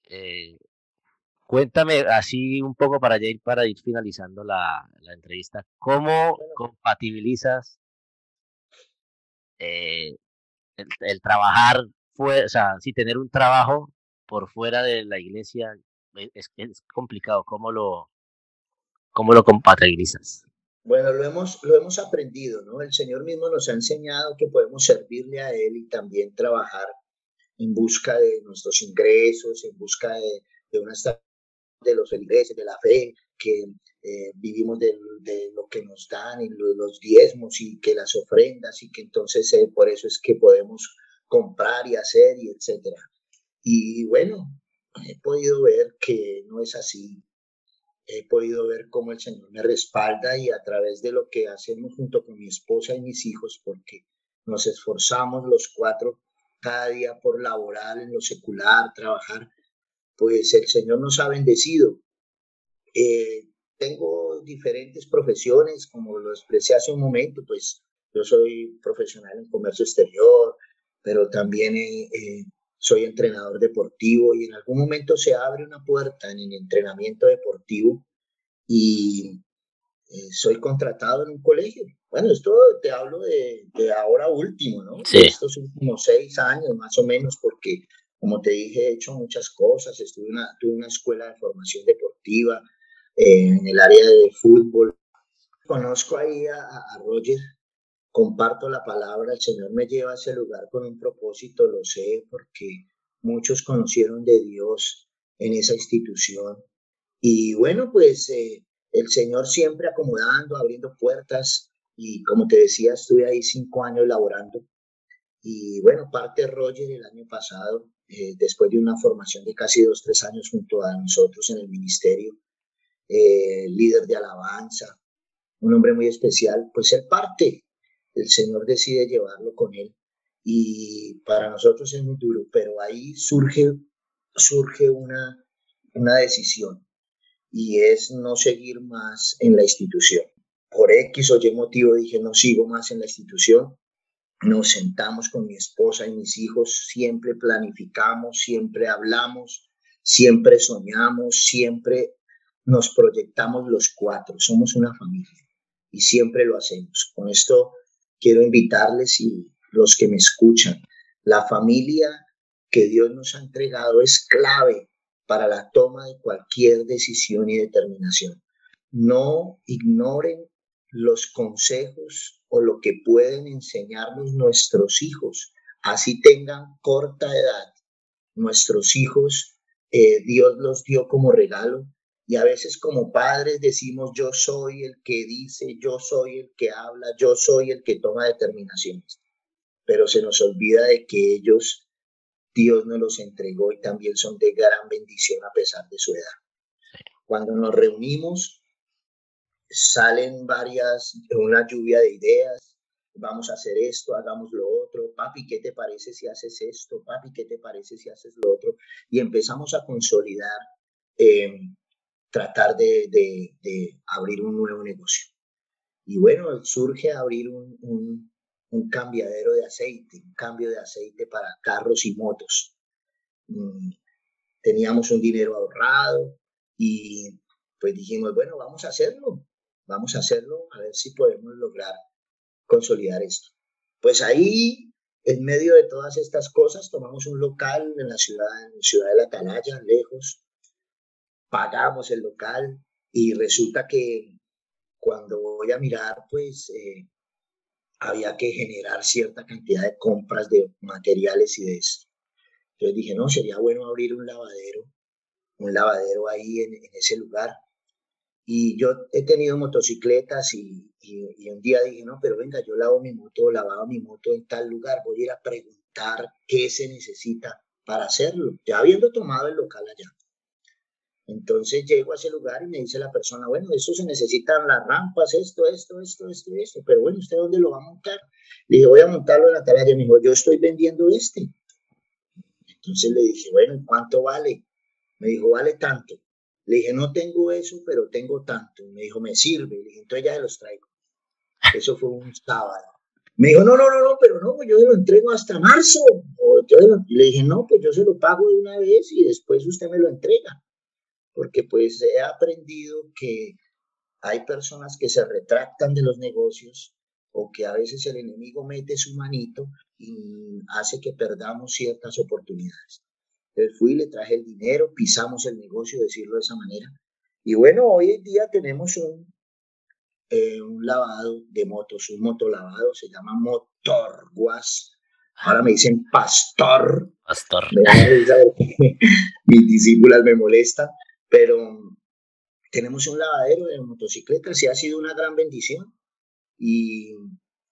Eh, cuéntame así un poco para ir, para ir finalizando la, la entrevista. ¿Cómo compatibilizas eh, el, trabajar, fue, o sea, si tener un trabajo por fuera de la iglesia es, es complicado? ¿Cómo lo, ¿Cómo lo compatibilizas? Bueno, lo hemos, lo hemos aprendido, ¿no? El Señor mismo nos ha enseñado que podemos servirle a Él y también trabajar en busca de nuestros ingresos, en busca de, de una de los feligreses, de la fe, que eh, vivimos de, lo que nos dan y los diezmos y que las ofrendas y que entonces eh, por eso es que podemos comprar y hacer y etcétera. Y bueno, he podido ver que no es así. He podido ver cómo el Señor me respalda y a través de lo que hacemos junto con mi esposa y mis hijos, porque nos esforzamos los cuatro cada día por laborar en lo secular, trabajar, pues el Señor nos ha bendecido. Eh, tengo diferentes profesiones, como lo expresé hace un momento, pues yo soy profesional en comercio exterior, pero también eh, soy entrenador deportivo y en algún momento se abre una puerta en el entrenamiento deportivo y eh, soy contratado en un colegio. Bueno, esto te hablo de, ahora último, ¿no? Sí. estos últimos seis años más o menos, porque como te dije, he hecho muchas cosas. Estuve una, tuve una escuela de formación deportiva en el área de fútbol. Conozco ahí a, a Roger comparto la palabra, el Señor me lleva a ese lugar con un propósito, lo sé, porque muchos conocieron de Dios en esa institución. Y bueno, pues eh, el Señor siempre acomodando, abriendo puertas. Y como te decía, estuve ahí cinco años laborando. Y bueno, parte Roger el año pasado, eh, después de una formación de casi dos, tres años junto a nosotros en el ministerio, eh, líder de alabanza, un hombre muy especial, pues él parte el Señor decide llevarlo con él y para nosotros es muy duro, pero ahí surge, surge una, una decisión y es no seguir más en la institución. Por X o Y motivo dije, no sigo más en la institución. Nos sentamos con mi esposa y mis hijos, siempre planificamos, siempre hablamos, siempre soñamos, siempre nos proyectamos los cuatro, somos una familia y siempre lo hacemos. Con esto quiero invitarles y los que me escuchan, la familia que Dios nos ha entregado es clave para la toma de cualquier decisión y determinación. No ignoren los consejos o lo que pueden enseñarnos nuestros hijos, así tengan corta edad. Nuestros hijos, eh, Dios los dio como regalo y a veces como padres decimos, yo soy el que dice, yo soy el que habla, yo soy el que toma determinaciones. Pero se nos olvida de que ellos, Dios nos los entregó y también son de gran bendición a pesar de su edad. Cuando nos reunimos, salen varias, una lluvia de ideas. Vamos a hacer esto, hagamos lo otro. Papi, ¿qué te parece si haces esto? Papi, ¿qué te parece si haces lo otro? Y empezamos a consolidar eh, tratar de, de, abrir un nuevo negocio. Y bueno, surge abrir un, un, cambiadero de aceite, un cambio de aceite para carros y motos. Mm, teníamos un dinero ahorrado y pues dijimos, bueno, vamos a hacerlo, vamos a hacerlo, a ver si podemos lograr consolidar esto. Pues ahí, en medio de todas estas cosas, tomamos un local en la ciudad, en la ciudad de La Atalaya, lejos, pagamos el local y resulta que cuando voy a mirar, pues eh, había que generar cierta cantidad de compras de materiales y de eso. Entonces dije, no, sería bueno abrir un lavadero, un lavadero ahí en, ese lugar. Y yo he tenido motocicletas y, y, un día dije, no, pero venga, yo lavo mi moto, lavaba mi moto en tal lugar, voy a ir a preguntar qué se necesita para hacerlo, ya habiendo tomado el local allá. Entonces llego a ese lugar y me dice la persona, bueno, eso se necesitan las rampas, esto, esto, esto, esto, esto, pero bueno, ¿usted dónde lo va a montar? Le dije, voy a montarlo en la tarea. Me dijo, yo estoy vendiendo este. Entonces le dije, bueno, ¿cuánto vale? Me dijo, vale tanto. Le dije, no tengo eso, pero tengo tanto. Me dijo, me sirve. Le dije, entonces ya se los traigo. Eso fue un sábado. Me dijo, no, no, no, no, pero no, yo se lo entrego hasta marzo. yo le dije, no, pues yo se lo pago de una vez y después usted me lo entrega porque pues he aprendido que hay personas que se retractan de los negocios o que a veces el enemigo mete su manito y hace que perdamos ciertas oportunidades. Entonces fui, le traje el dinero, pisamos el negocio, decirlo de esa manera. Y bueno, hoy en día tenemos un, eh, un lavado de motos, un motolavado, se llama Motor Ahora me dicen pastor. Pastor. Mis discípulas me molestan, pero tenemos un lavadero de motocicletas y ha sido una gran bendición. Y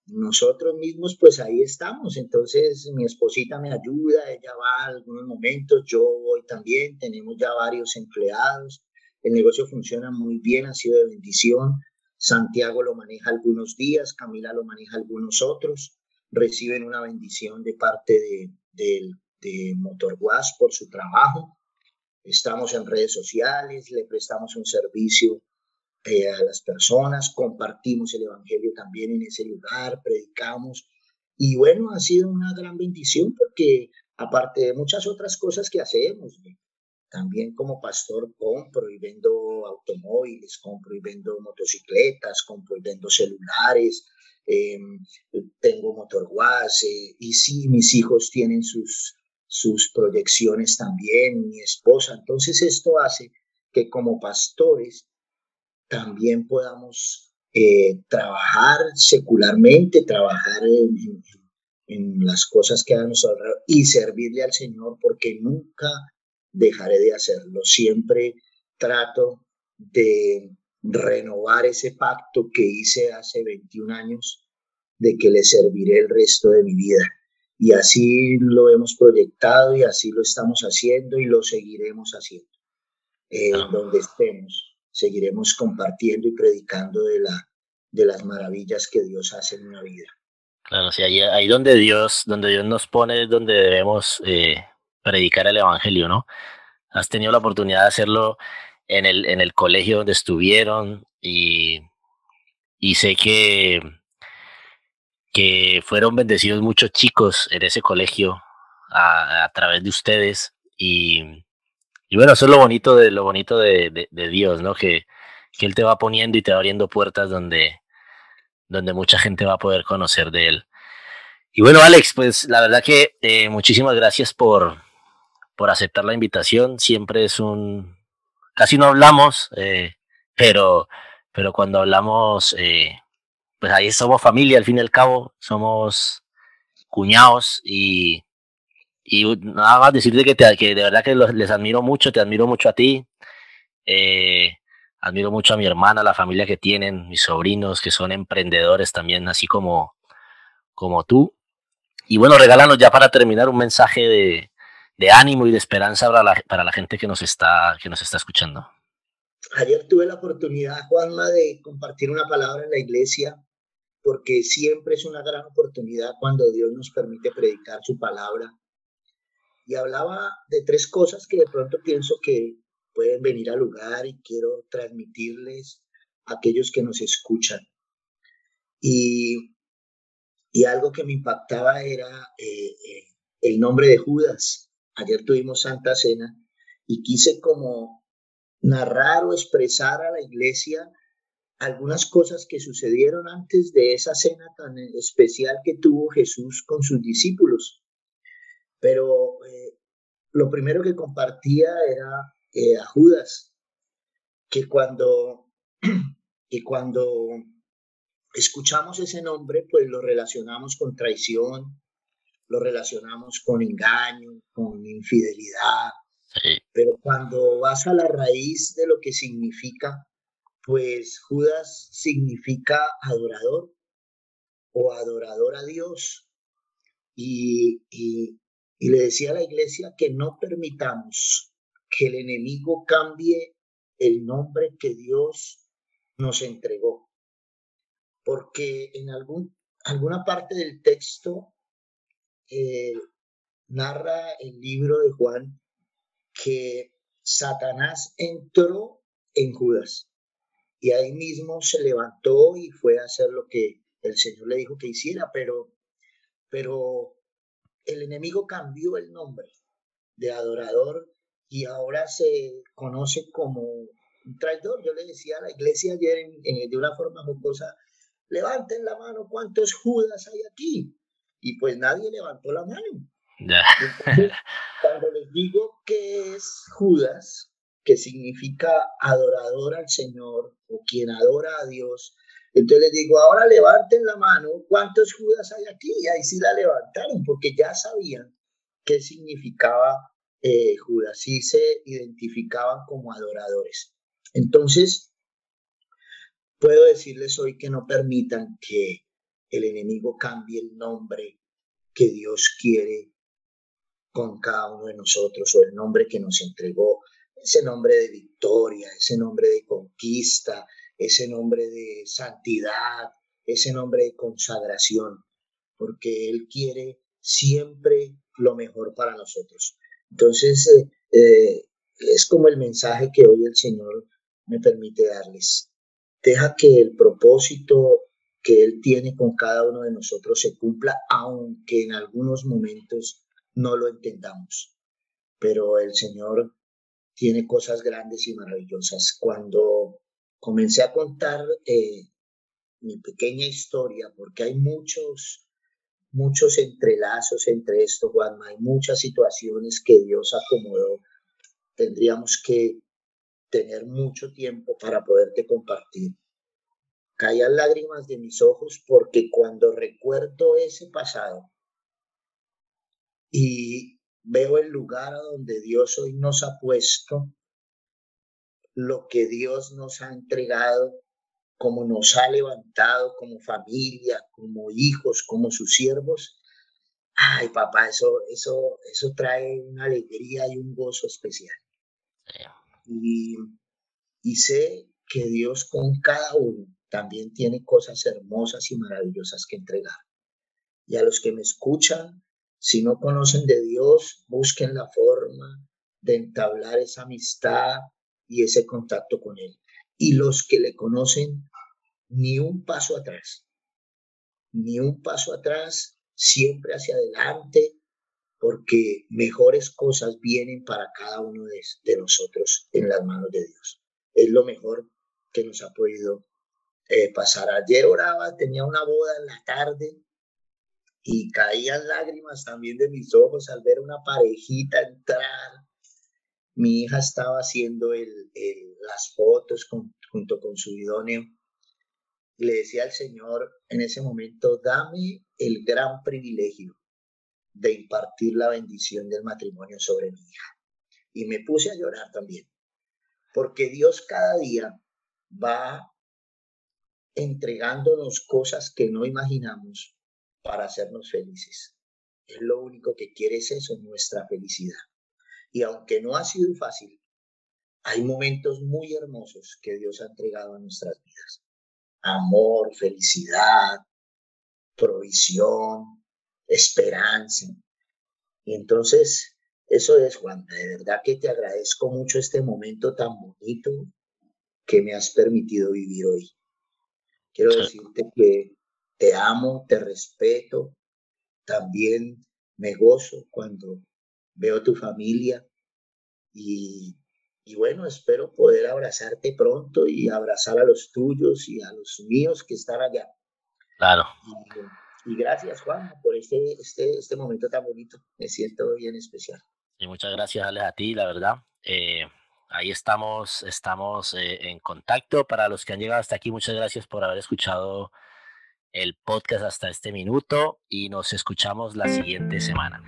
nosotros mismos, pues ahí estamos. Entonces, mi esposita me ayuda, ella va algunos momentos, yo voy también, tenemos ya varios empleados. El negocio funciona muy bien, ha sido de bendición. Santiago lo maneja algunos días, Camila lo maneja algunos otros. Reciben una bendición de parte de, de, por su trabajo. Estamos en redes sociales, le prestamos un servicio eh, a las personas, compartimos el Evangelio también en ese lugar, predicamos. Y bueno, ha sido una gran bendición porque aparte de muchas otras cosas que hacemos, también como pastor compro y vendo automóviles, compro y vendo motocicletas, compro y vendo celulares, em, tengo motor eh, y sí, mis hijos tienen sus, sus proyecciones también, mi esposa. Entonces esto hace que como pastores también podamos eh, trabajar secularmente, trabajar en, las cosas que a nosotros y servirle al Señor porque nunca dejaré de hacerlo. Siempre trato de renovar ese pacto que hice hace 21 años de que le serviré el resto de mi vida. Y así lo hemos proyectado y así lo estamos haciendo y lo seguiremos haciendo, eh, donde estemos seguiremos compartiendo y predicando de, la, de las maravillas que Dios hace en una vida. Claro, sí, ahí, ahí donde Dios, donde Dios nos pone es donde debemos eh, predicar el Evangelio, ¿no? Has tenido la oportunidad de hacerlo en el, en el colegio donde estuvieron y, y sé que, que fueron bendecidos muchos chicos en ese colegio a, través de ustedes y, y bueno, eso es lo bonito de lo bonito de, Dios, ¿no? Que, que, Él te va poniendo y te va abriendo puertas donde, donde mucha gente va a poder conocer de Él. Y bueno, Alex, pues la verdad que eh, muchísimas gracias por, por aceptar la invitación. Siempre es un... Casi no hablamos, eh, pero, pero cuando hablamos, eh, pues ahí somos familia, al fin y al cabo, somos cuñados y, y nada más decirte que, te, que de verdad que les admiro mucho, te admiro mucho a ti. Eh, admiro mucho a mi hermana, la familia que tienen, mis sobrinos que son emprendedores también, así como, como tú. Y bueno, regálanos ya para terminar un mensaje de, ánimo y de esperanza para la, para la, gente que nos, está, que nos está escuchando. Ayer tuve la oportunidad, Juanma, de compartir una palabra en la iglesia, porque siempre es una gran oportunidad cuando Dios nos permite predicar su palabra y hablaba de tres cosas que de pronto pienso que pueden venir al lugar y quiero transmitirles a aquellos que nos escuchan. Y, y algo que me impactaba era eh, eh, el nombre de Judas. Ayer tuvimos Santa Cena y quise como narrar o expresar a la iglesia algunas cosas que sucedieron antes de esa cena tan especial que tuvo Jesús con sus discípulos. Pero eh, lo primero que compartía era eh, a Judas, que cuando, y cuando escuchamos ese nombre, pues lo relacionamos con traición, lo relacionamos con engaño, con infidelidad. Pero cuando vas a la raíz de lo que significa, pues Judas significa adorador o adorador a Dios. Y, y, le decía a la iglesia que no permitamos que el enemigo cambie el nombre que Dios nos entregó. Porque en algún, alguna parte del texto eh, narra el libro de Juan que Satanás entró en Judas y ahí mismo se levantó y fue a hacer lo que el Señor le dijo que hiciera, pero, pero el enemigo cambió el nombre de adorador y ahora se conoce como un traidor. Yo le decía a la iglesia ayer de una forma jocosa, levanten la mano, ¿cuántos Judas hay aquí? Y pues nadie levantó la mano. cuando les digo que es Judas, que significa adorador al Señor o quien adora a Dios. Entonces les digo, ahora levanten la mano, ¿cuántos Judas hay aquí? Y ahí sí la levantaron, porque ya sabían qué significaba eh, Judas, y se identificaban como adoradores. Entonces, puedo decirles hoy que no permitan que el enemigo cambie el nombre que Dios quiere con cada uno de nosotros o el nombre que nos entregó, ese nombre de victoria, ese nombre de conquista, ese nombre de santidad, ese nombre de consagración, porque Él quiere siempre lo mejor para nosotros. Entonces, eh, eh, es como el mensaje que hoy el Señor me permite darles. Deja que el propósito que Él tiene con cada uno de nosotros se cumpla, aunque en algunos momentos no lo entendamos. Pero el Señor tiene cosas grandes y maravillosas. Cuando comencé a contar eh, mi pequeña historia, porque hay muchos, muchos entrelazos entre esto, Juanma, hay muchas situaciones que Dios acomodó. Tendríamos que tener mucho tiempo para poderte compartir. Caían lágrimas de mis ojos porque cuando recuerdo ese pasado y veo el lugar a donde Dios hoy nos ha puesto, lo que Dios nos ha entregado, como nos ha levantado como familia, como hijos, como sus siervos. Ay, papá, eso, eso, eso trae una alegría y un gozo especial. Y, y sé que Dios con cada uno también tiene cosas hermosas y maravillosas que entregar. Y a los que me escuchan, si no conocen de Dios, busquen la forma de entablar esa amistad y ese contacto con Él. Y los que le conocen, ni un paso atrás, ni un paso atrás, siempre hacia adelante, porque mejores cosas vienen para cada uno de, nosotros en las manos de Dios. Es lo mejor que nos ha podido eh, pasar. Ayer oraba, tenía una boda en la tarde y caían lágrimas también de mis ojos al ver una parejita entrar mi hija estaba haciendo el, las fotos junto con su idóneo le decía al Señor en ese momento, dame el gran privilegio de impartir la bendición del matrimonio sobre mi hija. Y me puse a llorar también, porque Dios cada día va entregándonos cosas que no imaginamos para hacernos felices. Es lo único que quiere es eso, nuestra felicidad. Y aunque no ha sido fácil, hay momentos muy hermosos que Dios ha entregado a nuestras vidas. Amor, felicidad, provisión, esperanza. Y entonces, eso es, Juan, de verdad que te agradezco mucho este momento tan bonito que me has permitido vivir hoy. Quiero decirte que te amo, te respeto, también me gozo cuando veo tu familia y, bueno, espero poder abrazarte pronto y abrazar a los tuyos y a los míos que están allá. Claro. Y, gracias, Juan, por este, este, este momento tan bonito. Me siento bien especial. Y muchas gracias, Alex, a ti, la verdad. Eh, ahí estamos, estamos eh, en contacto. Para los que han llegado hasta aquí, muchas gracias por haber escuchado el podcast hasta este minuto y nos escuchamos la siguiente semana.